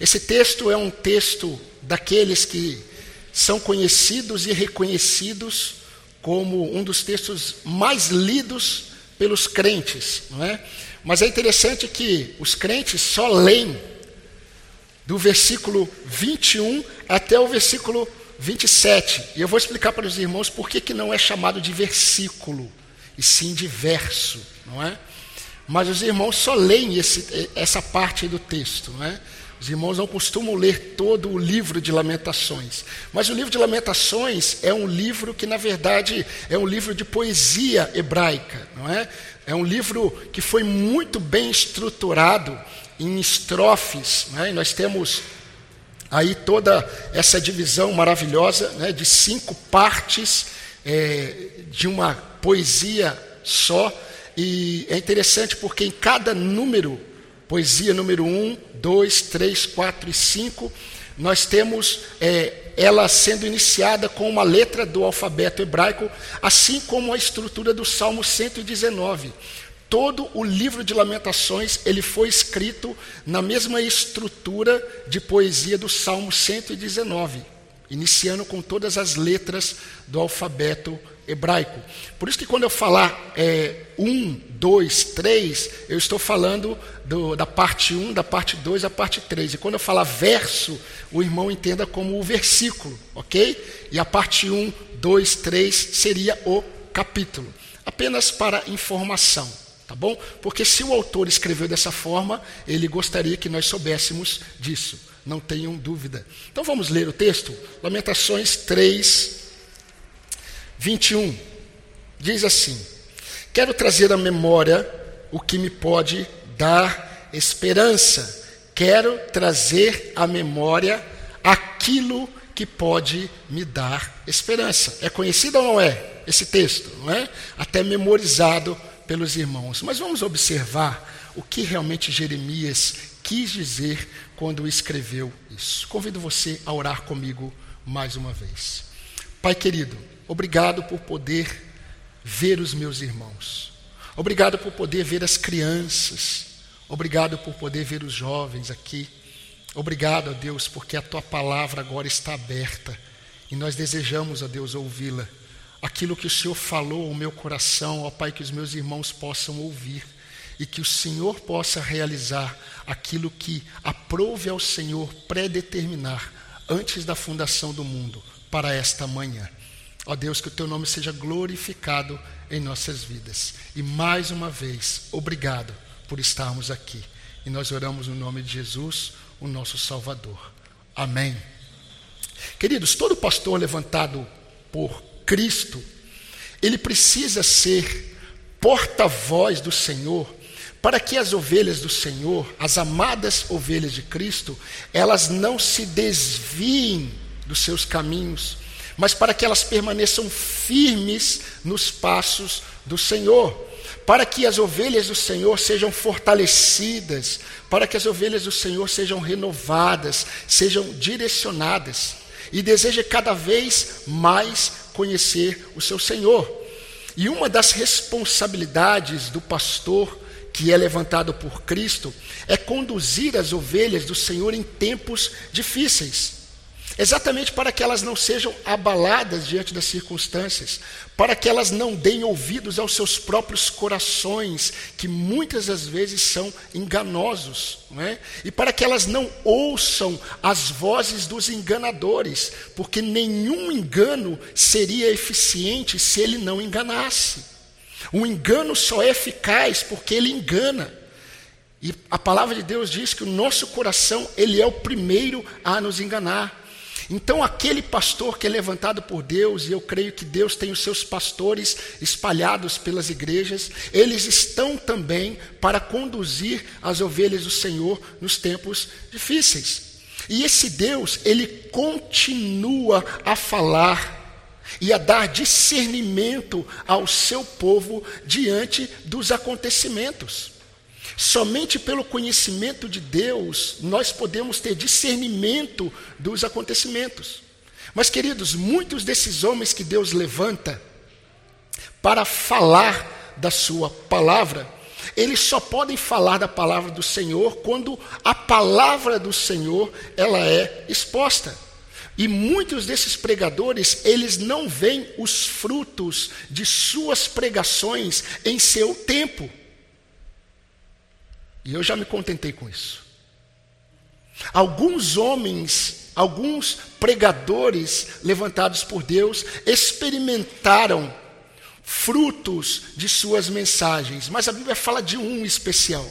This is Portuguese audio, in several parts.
Esse texto é um texto daqueles que são conhecidos e reconhecidos como um dos textos mais lidos pelos crentes, não é? Mas é interessante que os crentes só leem do versículo 21 até o versículo 27. E eu vou explicar para os irmãos por que, que não é chamado de versículo, e sim de verso, não é? Mas os irmãos só leem esse, essa parte do texto, não é? Os irmãos não costumam ler todo o livro de Lamentações. Mas o livro de Lamentações é um livro que, na verdade, é um livro de poesia hebraica, não é? É um livro que foi muito bem estruturado em estrofes, né? e nós temos aí toda essa divisão maravilhosa né? de cinco partes é, de uma poesia só. E é interessante porque em cada número, poesia número 1, 2, 3, 4 e 5, nós temos é, ela sendo iniciada com uma letra do alfabeto hebraico, assim como a estrutura do Salmo 119. Todo o livro de Lamentações ele foi escrito na mesma estrutura de poesia do Salmo 119, iniciando com todas as letras do alfabeto hebraico. Por isso que quando eu falar é, um, dois, três, eu estou falando do, da parte 1, um, da parte 2, da parte 3. E quando eu falar verso, o irmão entenda como o versículo, ok? E a parte 1, 2, 3 seria o capítulo. Apenas para informação, tá bom? Porque se o autor escreveu dessa forma, ele gostaria que nós soubéssemos disso. Não tenham dúvida. Então vamos ler o texto? Lamentações 3, 21 diz assim: Quero trazer à memória o que me pode dar esperança. Quero trazer à memória aquilo que pode me dar esperança. É conhecido ou não é esse texto, não é? Até memorizado pelos irmãos. Mas vamos observar o que realmente Jeremias quis dizer quando escreveu isso. Convido você a orar comigo mais uma vez. Pai querido, Obrigado por poder ver os meus irmãos. Obrigado por poder ver as crianças. Obrigado por poder ver os jovens aqui. Obrigado, a Deus, porque a tua palavra agora está aberta e nós desejamos, a Deus, ouvi-la. Aquilo que o Senhor falou ao meu coração, ó Pai, que os meus irmãos possam ouvir e que o Senhor possa realizar aquilo que aprove ao Senhor predeterminar antes da fundação do mundo para esta manhã. Ó Deus, que o teu nome seja glorificado em nossas vidas. E mais uma vez, obrigado por estarmos aqui. E nós oramos no nome de Jesus, o nosso Salvador. Amém. Queridos, todo pastor levantado por Cristo, ele precisa ser porta-voz do Senhor, para que as ovelhas do Senhor, as amadas ovelhas de Cristo, elas não se desviem dos seus caminhos, mas para que elas permaneçam firmes nos passos do Senhor, para que as ovelhas do Senhor sejam fortalecidas, para que as ovelhas do Senhor sejam renovadas, sejam direcionadas e deseje cada vez mais conhecer o seu Senhor. E uma das responsabilidades do pastor que é levantado por Cristo é conduzir as ovelhas do Senhor em tempos difíceis. Exatamente para que elas não sejam abaladas diante das circunstâncias, para que elas não deem ouvidos aos seus próprios corações, que muitas das vezes são enganosos, é? e para que elas não ouçam as vozes dos enganadores, porque nenhum engano seria eficiente se ele não enganasse. O engano só é eficaz porque ele engana. E a palavra de Deus diz que o nosso coração, ele é o primeiro a nos enganar. Então, aquele pastor que é levantado por Deus, e eu creio que Deus tem os seus pastores espalhados pelas igrejas, eles estão também para conduzir as ovelhas do Senhor nos tempos difíceis. E esse Deus, ele continua a falar e a dar discernimento ao seu povo diante dos acontecimentos. Somente pelo conhecimento de Deus nós podemos ter discernimento dos acontecimentos. Mas, queridos, muitos desses homens que Deus levanta para falar da Sua palavra, eles só podem falar da palavra do Senhor quando a palavra do Senhor ela é exposta. E muitos desses pregadores, eles não veem os frutos de suas pregações em seu tempo. E eu já me contentei com isso. Alguns homens, alguns pregadores levantados por Deus experimentaram frutos de suas mensagens, mas a Bíblia fala de um especial,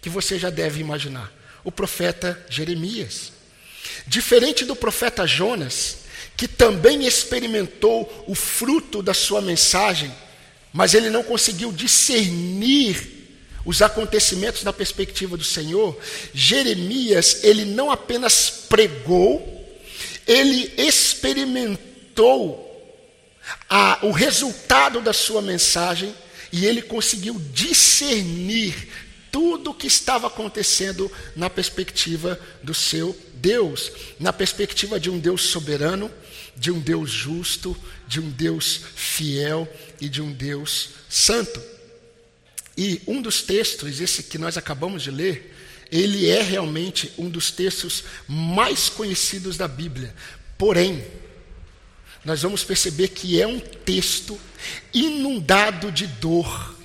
que você já deve imaginar: o profeta Jeremias. Diferente do profeta Jonas, que também experimentou o fruto da sua mensagem, mas ele não conseguiu discernir os acontecimentos da perspectiva do Senhor, Jeremias, ele não apenas pregou, ele experimentou a, o resultado da sua mensagem e ele conseguiu discernir tudo o que estava acontecendo na perspectiva do seu Deus, na perspectiva de um Deus soberano, de um Deus justo, de um Deus fiel e de um Deus santo. E um dos textos, esse que nós acabamos de ler, ele é realmente um dos textos mais conhecidos da Bíblia. Porém, nós vamos perceber que é um texto inundado de dor,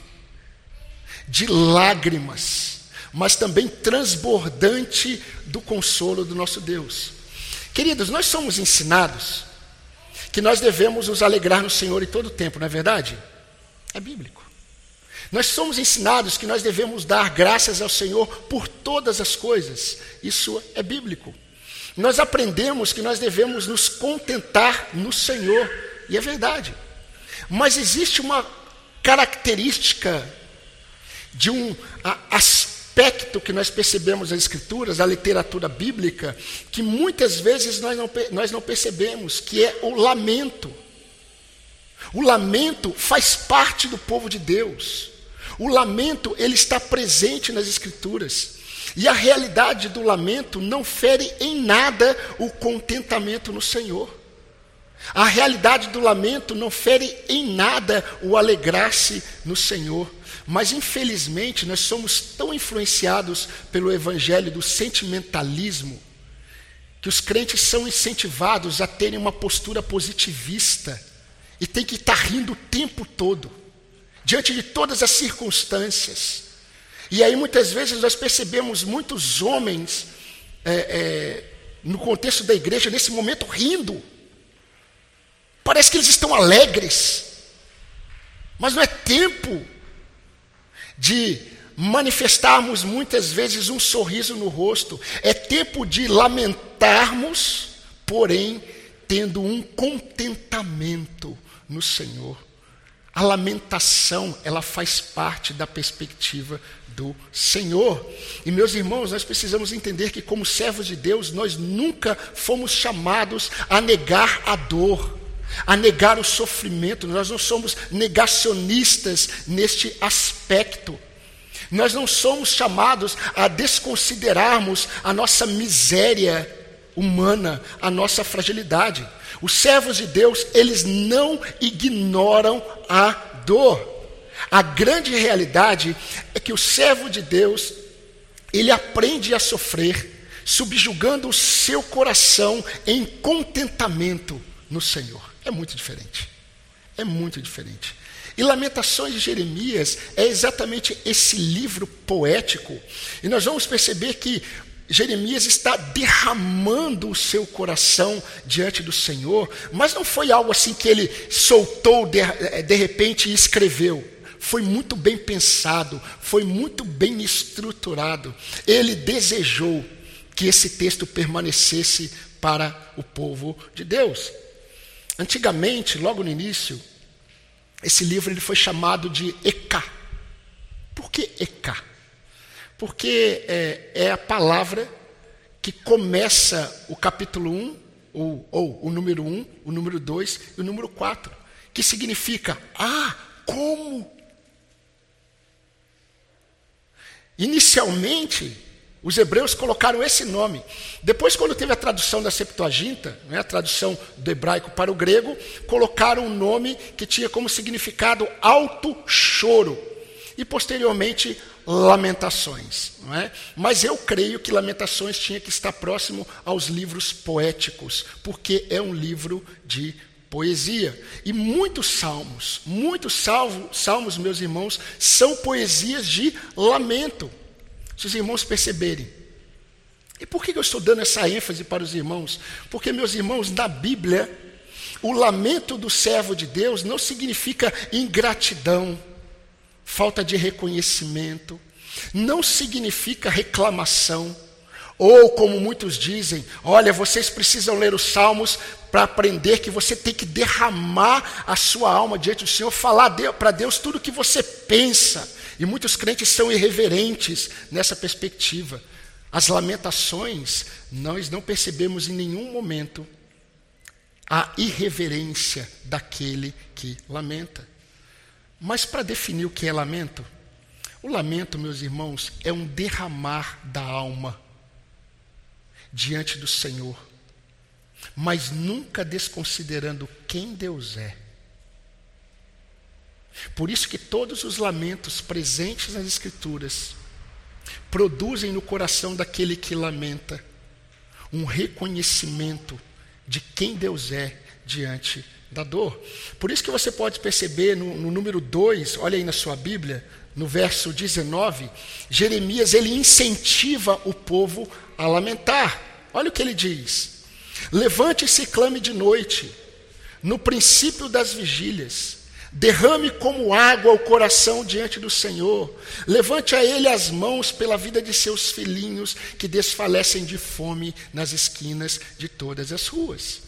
de lágrimas, mas também transbordante do consolo do nosso Deus. Queridos, nós somos ensinados que nós devemos nos alegrar no Senhor em todo o tempo, não é verdade? É bíblico. Nós somos ensinados que nós devemos dar graças ao Senhor por todas as coisas. Isso é bíblico. Nós aprendemos que nós devemos nos contentar no Senhor, e é verdade. Mas existe uma característica de um aspecto que nós percebemos nas Escrituras, na literatura bíblica, que muitas vezes nós não, nós não percebemos, que é o lamento. O lamento faz parte do povo de Deus. O lamento, ele está presente nas Escrituras. E a realidade do lamento não fere em nada o contentamento no Senhor. A realidade do lamento não fere em nada o alegrar-se no Senhor. Mas infelizmente nós somos tão influenciados pelo evangelho do sentimentalismo que os crentes são incentivados a terem uma postura positivista e tem que estar rindo o tempo todo diante de todas as circunstâncias. E aí muitas vezes nós percebemos muitos homens é, é, no contexto da igreja nesse momento rindo. Parece que eles estão alegres, mas não é tempo de manifestarmos muitas vezes um sorriso no rosto, é tempo de lamentarmos, porém tendo um contentamento no Senhor. A lamentação, ela faz parte da perspectiva do Senhor. E meus irmãos, nós precisamos entender que como servos de Deus, nós nunca fomos chamados a negar a dor, a negar o sofrimento. Nós não somos negacionistas neste aspecto. Nós não somos chamados a desconsiderarmos a nossa miséria humana, a nossa fragilidade. Os servos de Deus, eles não ignoram a dor. A grande realidade é que o servo de Deus, ele aprende a sofrer, subjugando o seu coração em contentamento no Senhor. É muito diferente. É muito diferente. E Lamentações de Jeremias é exatamente esse livro poético. E nós vamos perceber que Jeremias está derramando o seu coração diante do Senhor, mas não foi algo assim que ele soltou de, eh, de repente e escreveu. Foi muito bem pensado, foi muito bem estruturado. Ele desejou que esse texto permanecesse para o povo de Deus. Antigamente, logo no início, esse livro ele foi chamado de Ecá. Por que Ecá? Porque é, é a palavra que começa o capítulo 1, ou, ou o número 1, o número 2 e o número 4, que significa, ah, como? Inicialmente, os hebreus colocaram esse nome. Depois, quando teve a tradução da Septuaginta, né, a tradução do hebraico para o grego, colocaram um nome que tinha como significado alto choro e posteriormente Lamentações. Não é? Mas eu creio que Lamentações tinha que estar próximo aos livros poéticos, porque é um livro de poesia. E muitos salmos, muitos salvos, salmos, meus irmãos, são poesias de lamento. Se os irmãos perceberem. E por que eu estou dando essa ênfase para os irmãos? Porque, meus irmãos, na Bíblia, o lamento do servo de Deus não significa ingratidão, falta de reconhecimento, não significa reclamação, ou como muitos dizem, olha, vocês precisam ler os salmos para aprender que você tem que derramar a sua alma diante do Senhor, falar para Deus tudo o que você pensa. E muitos crentes são irreverentes nessa perspectiva. As lamentações, nós não percebemos em nenhum momento a irreverência daquele que lamenta. Mas para definir o que é lamento, o lamento, meus irmãos, é um derramar da alma diante do Senhor, mas nunca desconsiderando quem Deus é. Por isso que todos os lamentos presentes nas Escrituras produzem no coração daquele que lamenta um reconhecimento de quem Deus é diante da dor. Por isso que você pode perceber no, no número 2, olha aí na sua Bíblia, no verso 19, Jeremias ele incentiva o povo a lamentar. Olha o que ele diz: Levante-se e clame de noite, no princípio das vigílias. Derrame como água o coração diante do Senhor. Levante a Ele as mãos pela vida de seus filhinhos que desfalecem de fome nas esquinas de todas as ruas.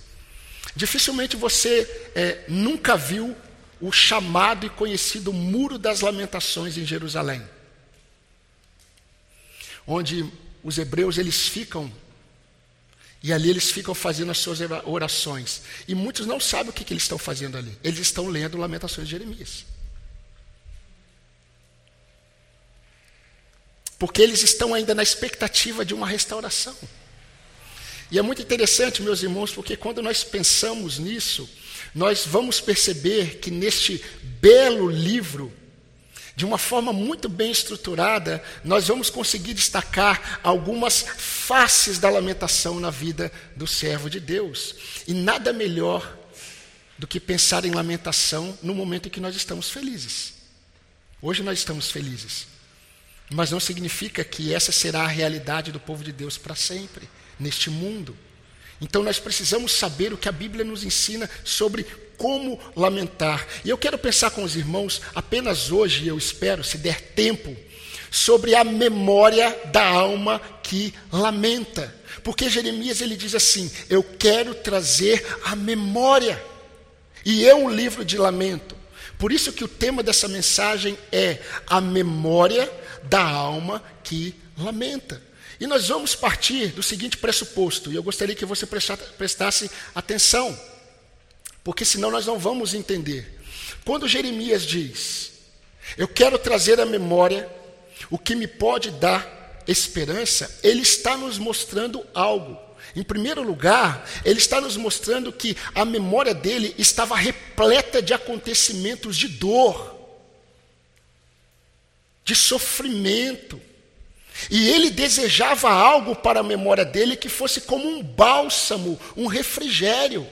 Dificilmente você é, nunca viu o chamado e conhecido Muro das Lamentações em Jerusalém, onde os hebreus eles ficam e ali eles ficam fazendo as suas orações. E muitos não sabem o que, que eles estão fazendo ali. Eles estão lendo Lamentações de Jeremias. Porque eles estão ainda na expectativa de uma restauração. E é muito interessante, meus irmãos, porque quando nós pensamos nisso, nós vamos perceber que neste belo livro de uma forma muito bem estruturada, nós vamos conseguir destacar algumas faces da lamentação na vida do servo de Deus. E nada melhor do que pensar em lamentação no momento em que nós estamos felizes. Hoje nós estamos felizes, mas não significa que essa será a realidade do povo de Deus para sempre, neste mundo. Então nós precisamos saber o que a Bíblia nos ensina sobre como lamentar. E eu quero pensar com os irmãos apenas hoje, eu espero, se der tempo, sobre a memória da alma que lamenta. Porque Jeremias ele diz assim: "Eu quero trazer a memória". E é um livro de lamento. Por isso que o tema dessa mensagem é a memória da alma que lamenta. E nós vamos partir do seguinte pressuposto, e eu gostaria que você prestasse atenção, porque senão nós não vamos entender. Quando Jeremias diz: Eu quero trazer à memória o que me pode dar esperança, ele está nos mostrando algo. Em primeiro lugar, ele está nos mostrando que a memória dele estava repleta de acontecimentos de dor, de sofrimento, e ele desejava algo para a memória dele que fosse como um bálsamo, um refrigério.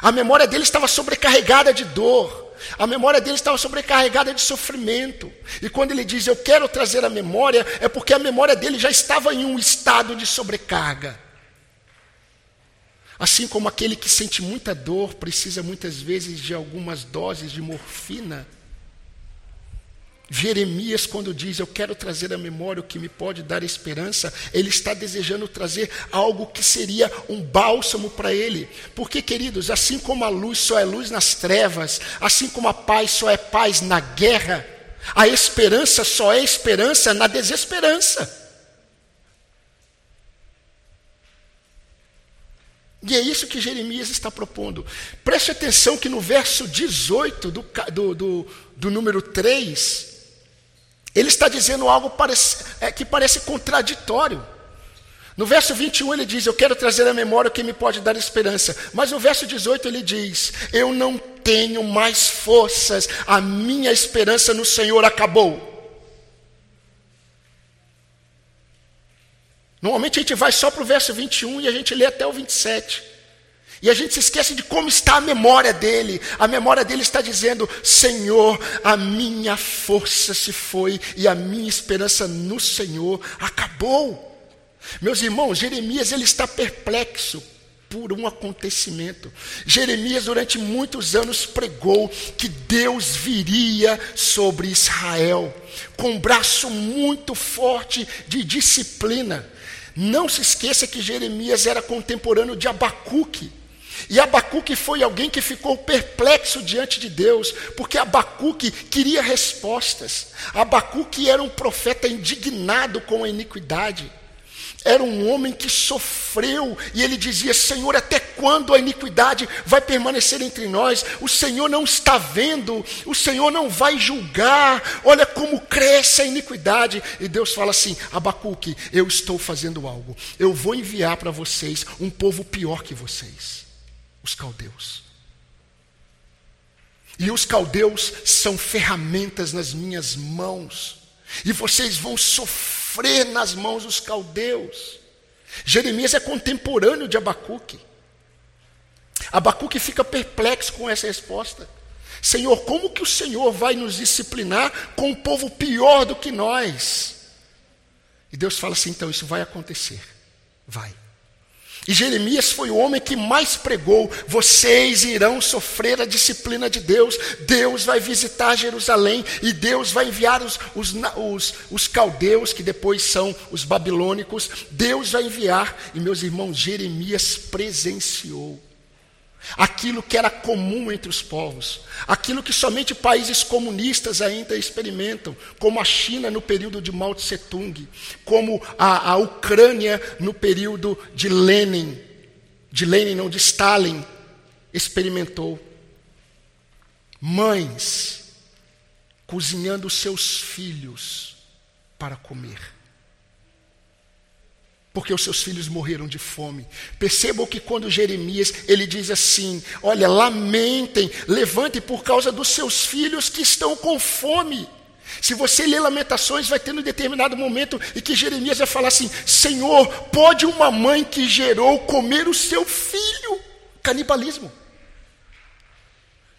A memória dele estava sobrecarregada de dor. A memória dele estava sobrecarregada de sofrimento. E quando ele diz eu quero trazer a memória, é porque a memória dele já estava em um estado de sobrecarga. Assim como aquele que sente muita dor precisa muitas vezes de algumas doses de morfina Jeremias, quando diz eu quero trazer à memória o que me pode dar esperança, ele está desejando trazer algo que seria um bálsamo para ele. Porque, queridos, assim como a luz só é luz nas trevas, assim como a paz só é paz na guerra, a esperança só é esperança na desesperança. E é isso que Jeremias está propondo. Preste atenção que no verso 18 do, do, do, do número 3, ele está dizendo algo parece, é, que parece contraditório. No verso 21 ele diz: Eu quero trazer à memória o que me pode dar esperança. Mas no verso 18 ele diz: Eu não tenho mais forças, a minha esperança no Senhor acabou. Normalmente a gente vai só para o verso 21 e a gente lê até o 27. E a gente se esquece de como está a memória dele. A memória dele está dizendo: Senhor, a minha força se foi e a minha esperança no Senhor acabou. Meus irmãos, Jeremias ele está perplexo por um acontecimento. Jeremias, durante muitos anos, pregou que Deus viria sobre Israel com um braço muito forte de disciplina. Não se esqueça que Jeremias era contemporâneo de Abacuque. E Abacuque foi alguém que ficou perplexo diante de Deus, porque Abacuque queria respostas. Abacuque era um profeta indignado com a iniquidade. Era um homem que sofreu e ele dizia: Senhor, até quando a iniquidade vai permanecer entre nós? O Senhor não está vendo, o Senhor não vai julgar. Olha como cresce a iniquidade. E Deus fala assim: Abacuque, eu estou fazendo algo. Eu vou enviar para vocês um povo pior que vocês, os caldeus. E os caldeus são ferramentas nas minhas mãos. E vocês vão sofrer nas mãos dos caldeus. Jeremias é contemporâneo de Abacuque. Abacuque fica perplexo com essa resposta. Senhor, como que o Senhor vai nos disciplinar com um povo pior do que nós? E Deus fala assim: então isso vai acontecer. Vai. E Jeremias foi o homem que mais pregou: vocês irão sofrer a disciplina de Deus, Deus vai visitar Jerusalém e Deus vai enviar os, os, os, os caldeus, que depois são os babilônicos, Deus vai enviar, e meus irmãos, Jeremias presenciou aquilo que era comum entre os povos, aquilo que somente países comunistas ainda experimentam, como a China no período de Mao Tse Tung, como a, a Ucrânia no período de Lenin, de Lenin não, de Stalin, experimentou. Mães cozinhando seus filhos para comer porque os seus filhos morreram de fome. Percebam que quando Jeremias ele diz assim: Olha, lamentem, levantem por causa dos seus filhos que estão com fome. Se você ler Lamentações, vai ter um determinado momento em que Jeremias vai falar assim: Senhor, pode uma mãe que gerou comer o seu filho? Canibalismo.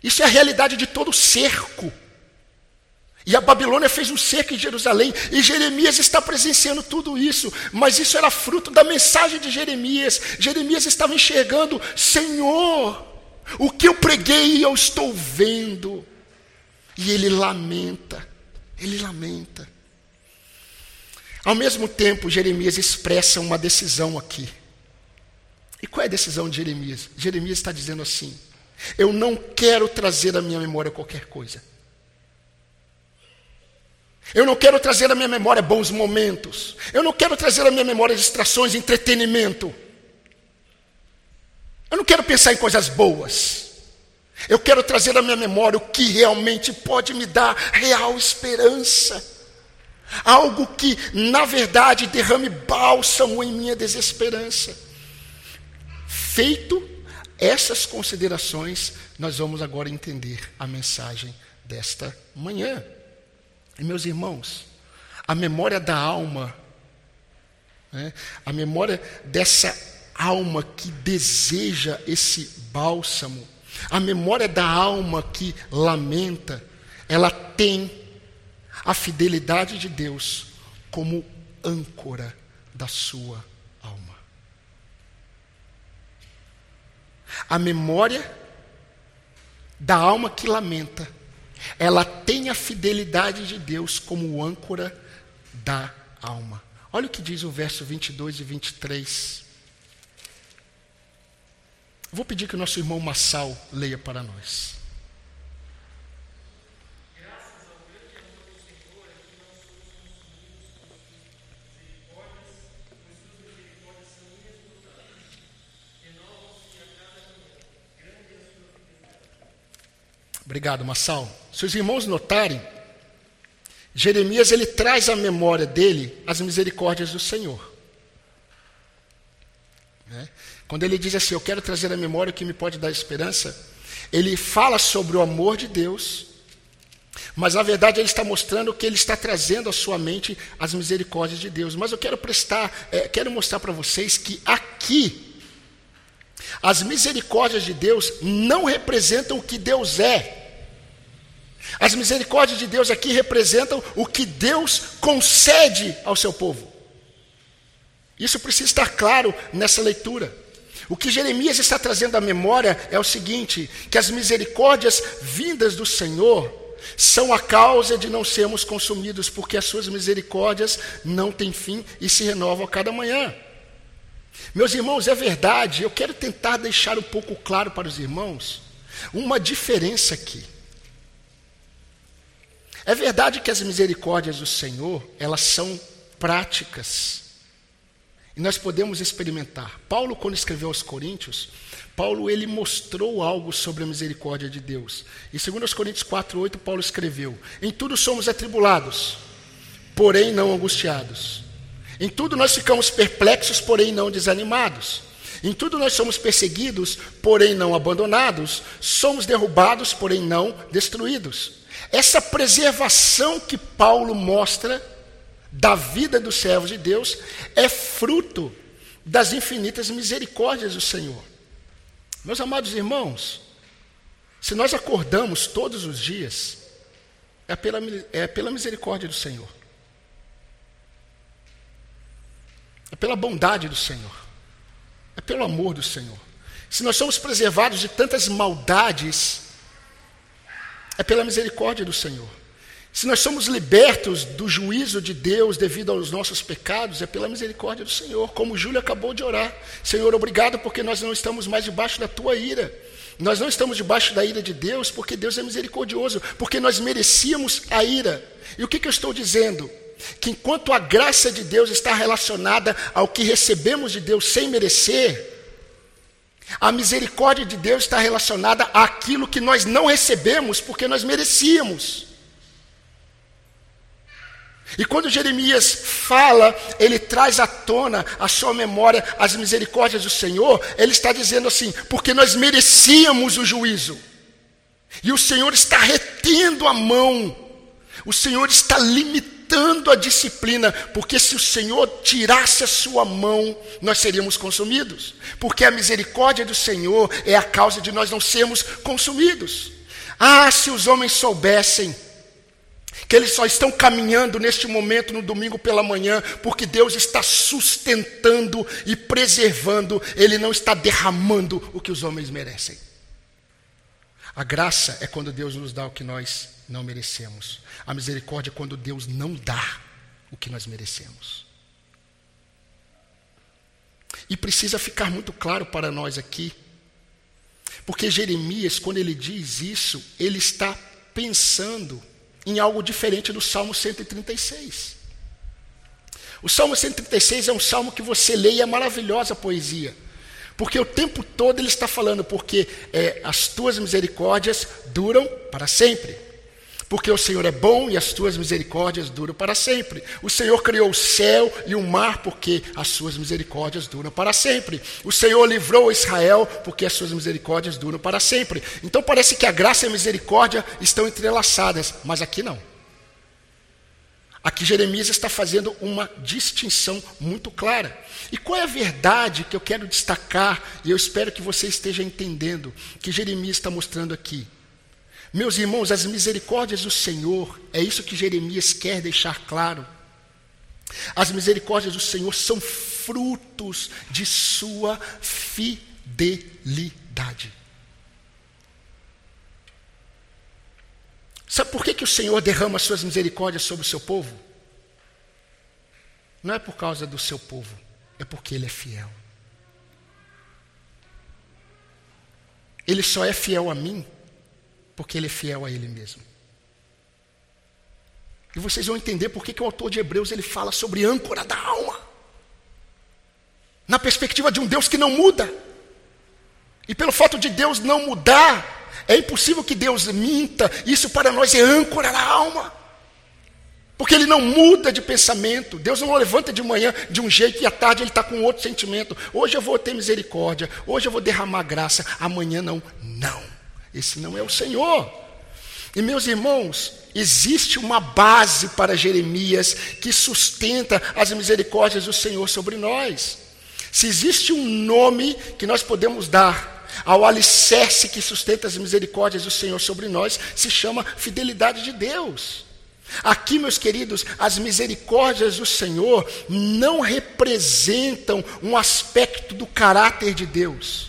Isso é a realidade de todo cerco. E a Babilônia fez um cerco em Jerusalém, e Jeremias está presenciando tudo isso, mas isso era fruto da mensagem de Jeremias. Jeremias estava enxergando: Senhor, o que eu preguei eu estou vendo. E ele lamenta, ele lamenta. Ao mesmo tempo, Jeremias expressa uma decisão aqui. E qual é a decisão de Jeremias? Jeremias está dizendo assim: Eu não quero trazer à minha memória qualquer coisa. Eu não quero trazer à minha memória bons momentos. Eu não quero trazer à minha memória distrações, entretenimento. Eu não quero pensar em coisas boas. Eu quero trazer à minha memória o que realmente pode me dar real esperança. Algo que, na verdade, derrame bálsamo em minha desesperança. Feito essas considerações, nós vamos agora entender a mensagem desta manhã. E meus irmãos, a memória da alma, né, a memória dessa alma que deseja esse bálsamo, a memória da alma que lamenta, ela tem a fidelidade de Deus como âncora da sua alma. A memória da alma que lamenta ela tem a fidelidade de Deus como âncora da alma. Olha o que diz o verso 22 e 23. Vou pedir que o nosso irmão Massal leia para nós. Obrigado, Massal. Se os irmãos notarem, Jeremias ele traz à memória dele as misericórdias do Senhor. Né? Quando ele diz assim, eu quero trazer à memória o que me pode dar esperança, Ele fala sobre o amor de Deus, mas na verdade ele está mostrando que ele está trazendo à sua mente as misericórdias de Deus. Mas eu quero prestar, é, quero mostrar para vocês que aqui as misericórdias de Deus não representam o que Deus é. As misericórdias de Deus aqui representam o que Deus concede ao seu povo. Isso precisa estar claro nessa leitura. O que Jeremias está trazendo à memória é o seguinte: que as misericórdias vindas do Senhor são a causa de não sermos consumidos, porque as suas misericórdias não têm fim e se renovam a cada manhã. Meus irmãos, é verdade, eu quero tentar deixar um pouco claro para os irmãos uma diferença aqui. É verdade que as misericórdias do Senhor, elas são práticas. E nós podemos experimentar. Paulo, quando escreveu aos Coríntios, Paulo ele mostrou algo sobre a misericórdia de Deus. Em 2 Coríntios 4:8 Paulo escreveu: "Em tudo somos atribulados, porém não angustiados. Em tudo nós ficamos perplexos, porém não desanimados. Em tudo nós somos perseguidos, porém não abandonados. Somos derrubados, porém não destruídos." Essa preservação que Paulo mostra da vida dos servos de Deus é fruto das infinitas misericórdias do Senhor. Meus amados irmãos, se nós acordamos todos os dias, é pela, é pela misericórdia do Senhor, é pela bondade do Senhor, é pelo amor do Senhor. Se nós somos preservados de tantas maldades, é pela misericórdia do Senhor. Se nós somos libertos do juízo de Deus devido aos nossos pecados, é pela misericórdia do Senhor, como Júlio acabou de orar. Senhor, obrigado porque nós não estamos mais debaixo da tua ira. Nós não estamos debaixo da ira de Deus porque Deus é misericordioso, porque nós merecíamos a ira. E o que, que eu estou dizendo? Que enquanto a graça de Deus está relacionada ao que recebemos de Deus sem merecer, a misericórdia de Deus está relacionada àquilo que nós não recebemos porque nós merecíamos. E quando Jeremias fala, ele traz à tona a sua memória as misericórdias do Senhor, ele está dizendo assim: porque nós merecíamos o juízo, e o Senhor está retendo a mão, o Senhor está limitando a disciplina, porque se o Senhor tirasse a sua mão, nós seríamos consumidos, porque a misericórdia do Senhor é a causa de nós não sermos consumidos. Ah, se os homens soubessem que eles só estão caminhando neste momento no domingo pela manhã, porque Deus está sustentando e preservando, Ele não está derramando o que os homens merecem. A graça é quando Deus nos dá o que nós não merecemos. A misericórdia é quando Deus não dá o que nós merecemos. E precisa ficar muito claro para nós aqui, porque Jeremias, quando ele diz isso, ele está pensando em algo diferente do Salmo 136. O Salmo 136 é um salmo que você lê e é maravilhosa poesia. Porque o tempo todo ele está falando, porque é, as tuas misericórdias duram para sempre. Porque o Senhor é bom e as tuas misericórdias duram para sempre. O Senhor criou o céu e o mar, porque as suas misericórdias duram para sempre. O Senhor livrou Israel, porque as suas misericórdias duram para sempre. Então parece que a graça e a misericórdia estão entrelaçadas, mas aqui não. Aqui Jeremias está fazendo uma distinção muito clara. E qual é a verdade que eu quero destacar, e eu espero que você esteja entendendo, que Jeremias está mostrando aqui? Meus irmãos, as misericórdias do Senhor, é isso que Jeremias quer deixar claro. As misericórdias do Senhor são frutos de sua fidelidade. Sabe por que, que o Senhor derrama suas misericórdias sobre o seu povo? Não é por causa do seu povo, é porque Ele é fiel. Ele só é fiel a mim porque ele é fiel a ele mesmo. E vocês vão entender por que, que o autor de Hebreus ele fala sobre âncora da alma. Na perspectiva de um Deus que não muda. E pelo fato de Deus não mudar, é impossível que Deus minta. Isso para nós é âncora da alma. Porque ele não muda de pensamento. Deus não levanta de manhã de um jeito e à tarde ele está com outro sentimento. Hoje eu vou ter misericórdia. Hoje eu vou derramar graça. Amanhã não. Não. Esse não é o Senhor. E meus irmãos, existe uma base para Jeremias que sustenta as misericórdias do Senhor sobre nós. Se existe um nome que nós podemos dar ao alicerce que sustenta as misericórdias do Senhor sobre nós, se chama fidelidade de Deus. Aqui, meus queridos, as misericórdias do Senhor não representam um aspecto do caráter de Deus,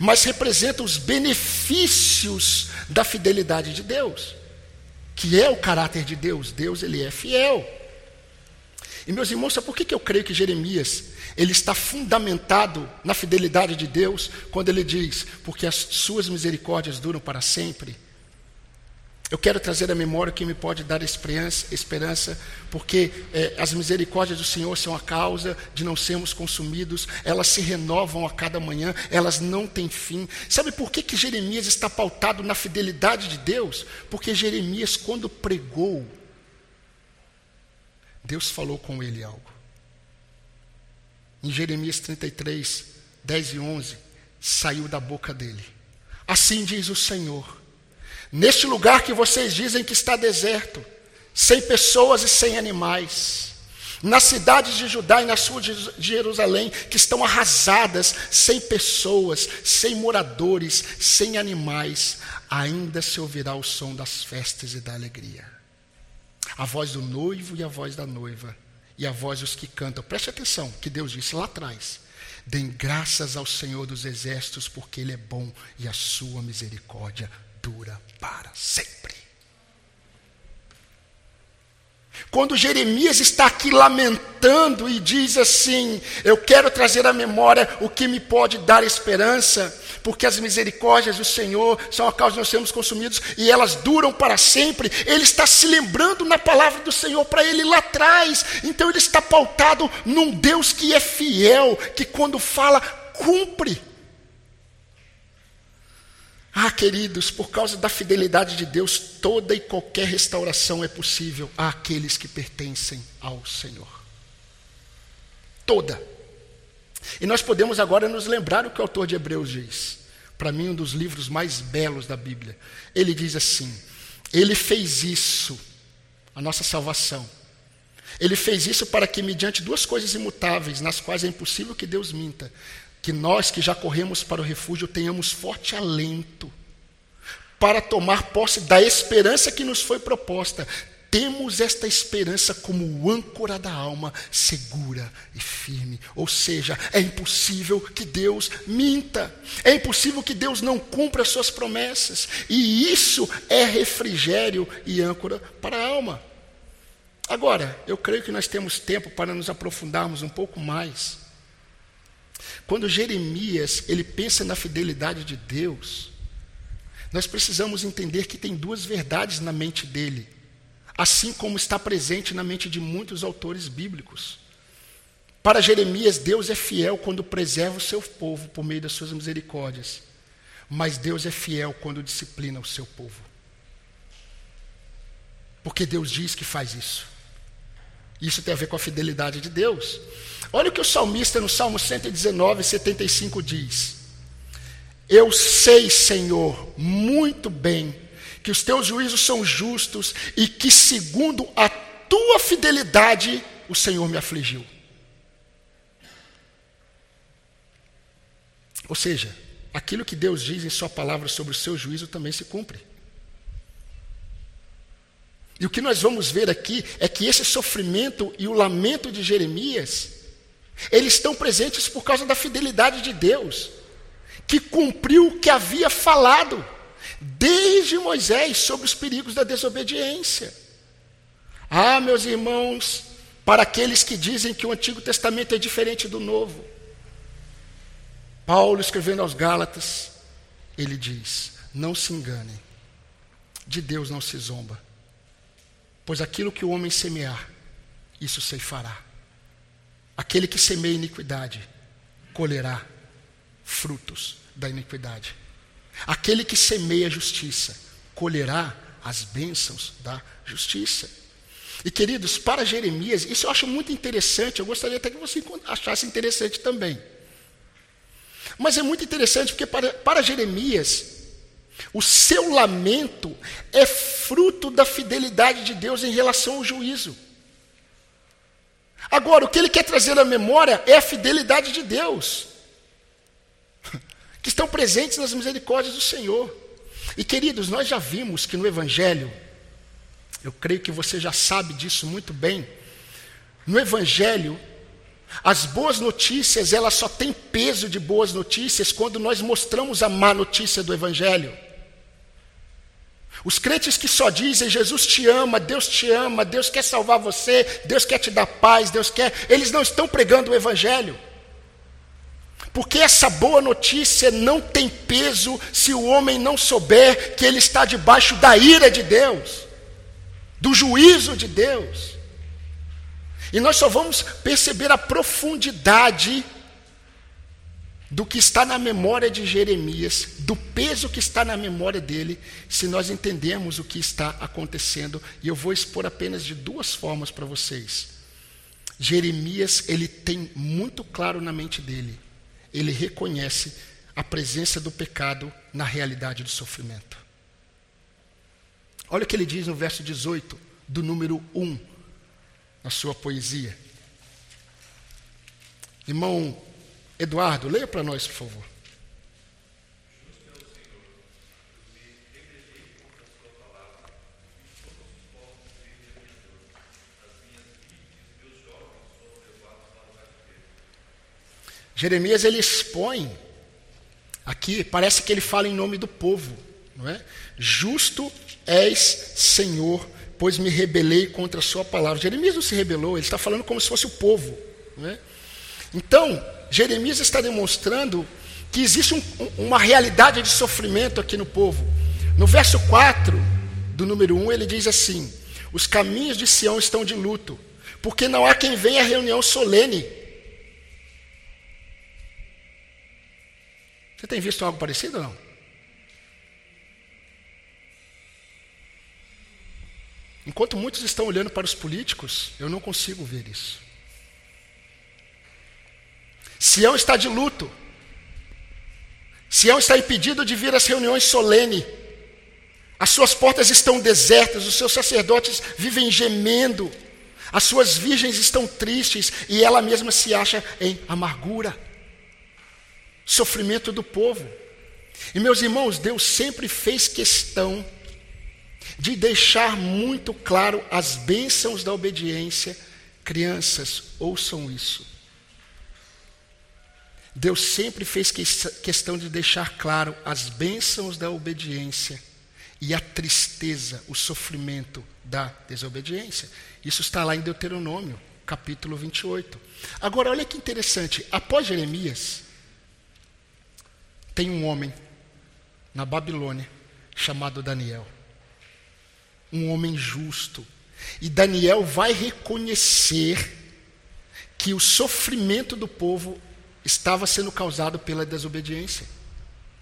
mas representam os benefícios da fidelidade de Deus, que é o caráter de Deus. Deus, ele é fiel. E meus irmãos, sabe por que eu creio que Jeremias ele está fundamentado na fidelidade de Deus quando ele diz: porque as suas misericórdias duram para sempre? Eu quero trazer à memória o que me pode dar esperança, esperança porque é, as misericórdias do Senhor são a causa de não sermos consumidos, elas se renovam a cada manhã, elas não têm fim. Sabe por que, que Jeremias está pautado na fidelidade de Deus? Porque Jeremias, quando pregou, Deus falou com ele algo. Em Jeremias 33, 10 e 11, saiu da boca dele. Assim diz o Senhor Neste lugar que vocês dizem que está deserto, sem pessoas e sem animais, nas cidades de Judá e na sua de Jerusalém, que estão arrasadas, sem pessoas, sem moradores, sem animais, ainda se ouvirá o som das festas e da alegria. A voz do noivo e a voz da noiva, e a voz dos que cantam. Preste atenção, que Deus disse lá atrás. Deem graças ao Senhor dos exércitos, porque Ele é bom e a sua misericórdia dura para sempre. Quando Jeremias está aqui lamentando e diz assim: Eu quero trazer à memória o que me pode dar esperança, porque as misericórdias do Senhor são a causa de nós sermos consumidos e elas duram para sempre. Ele está se lembrando na palavra do Senhor para ele lá atrás. Então ele está pautado num Deus que é fiel, que quando fala, cumpre. Ah, queridos, por causa da fidelidade de Deus, toda e qualquer restauração é possível àqueles que pertencem ao Senhor. Toda. E nós podemos agora nos lembrar o que o autor de Hebreus diz. Para mim, um dos livros mais belos da Bíblia. Ele diz assim: Ele fez isso, a nossa salvação. Ele fez isso para que, mediante duas coisas imutáveis, nas quais é impossível que Deus minta, que nós que já corremos para o refúgio tenhamos forte alento para tomar posse da esperança que nos foi proposta. Temos esta esperança como âncora da alma, segura e firme. Ou seja, é impossível que Deus minta, é impossível que Deus não cumpra as suas promessas, e isso é refrigério e âncora para a alma. Agora, eu creio que nós temos tempo para nos aprofundarmos um pouco mais quando Jeremias ele pensa na fidelidade de Deus, nós precisamos entender que tem duas verdades na mente dele, assim como está presente na mente de muitos autores bíblicos. Para Jeremias, Deus é fiel quando preserva o seu povo por meio das suas misericórdias, mas Deus é fiel quando disciplina o seu povo. Porque Deus diz que faz isso. Isso tem a ver com a fidelidade de Deus. Olha o que o salmista no Salmo 119, 75 diz: Eu sei, Senhor, muito bem, que os teus juízos são justos e que, segundo a tua fidelidade, o Senhor me afligiu. Ou seja, aquilo que Deus diz em Sua palavra sobre o seu juízo também se cumpre. E o que nós vamos ver aqui é que esse sofrimento e o lamento de Jeremias, eles estão presentes por causa da fidelidade de Deus, que cumpriu o que havia falado desde Moisés sobre os perigos da desobediência. Ah, meus irmãos, para aqueles que dizem que o Antigo Testamento é diferente do Novo, Paulo escrevendo aos Gálatas, ele diz: Não se enganem, de Deus não se zomba Pois aquilo que o homem semear, isso ceifará. Aquele que semeia iniquidade, colherá frutos da iniquidade. Aquele que semeia justiça, colherá as bênçãos da justiça. E queridos, para Jeremias, isso eu acho muito interessante, eu gostaria até que você achasse interessante também. Mas é muito interessante porque para, para Jeremias, O seu lamento é fruto da fidelidade de Deus em relação ao juízo. Agora, o que ele quer trazer à memória é a fidelidade de Deus, que estão presentes nas misericórdias do Senhor. E queridos, nós já vimos que no Evangelho, eu creio que você já sabe disso muito bem, no Evangelho, as boas notícias, elas só têm peso de boas notícias quando nós mostramos a má notícia do Evangelho. Os crentes que só dizem Jesus te ama, Deus te ama, Deus quer salvar você, Deus quer te dar paz, Deus quer, eles não estão pregando o Evangelho. Porque essa boa notícia não tem peso se o homem não souber que ele está debaixo da ira de Deus, do juízo de Deus. E nós só vamos perceber a profundidade do que está na memória de Jeremias, do peso que está na memória dele, se nós entendemos o que está acontecendo, e eu vou expor apenas de duas formas para vocês. Jeremias, ele tem muito claro na mente dele, ele reconhece a presença do pecado na realidade do sofrimento. Olha o que ele diz no verso 18, do número 1, na sua poesia. Irmão Eduardo, leia para nós, por favor. Jeremias ele expõe aqui, parece que ele fala em nome do povo, não é? Justo és, Senhor, pois me rebelei contra a sua palavra. Jeremias não se rebelou, ele está falando como se fosse o povo, não é? Então, Jeremias está demonstrando que existe um, uma realidade de sofrimento aqui no povo. No verso 4 do número 1, ele diz assim: Os caminhos de Sião estão de luto, porque não há quem venha à reunião solene. Você tem visto algo parecido ou não? Enquanto muitos estão olhando para os políticos, eu não consigo ver isso. Sião está de luto. Sião está impedido de vir às reuniões solenes. As suas portas estão desertas, os seus sacerdotes vivem gemendo, as suas virgens estão tristes e ela mesma se acha em amargura. Sofrimento do povo. E meus irmãos, Deus sempre fez questão de deixar muito claro as bênçãos da obediência. Crianças, ouçam isso. Deus sempre fez questão de deixar claro as bênçãos da obediência e a tristeza, o sofrimento da desobediência. Isso está lá em Deuteronômio, capítulo 28. Agora, olha que interessante: após Jeremias, tem um homem na Babilônia chamado Daniel. Um homem justo. E Daniel vai reconhecer que o sofrimento do povo estava sendo causado pela desobediência.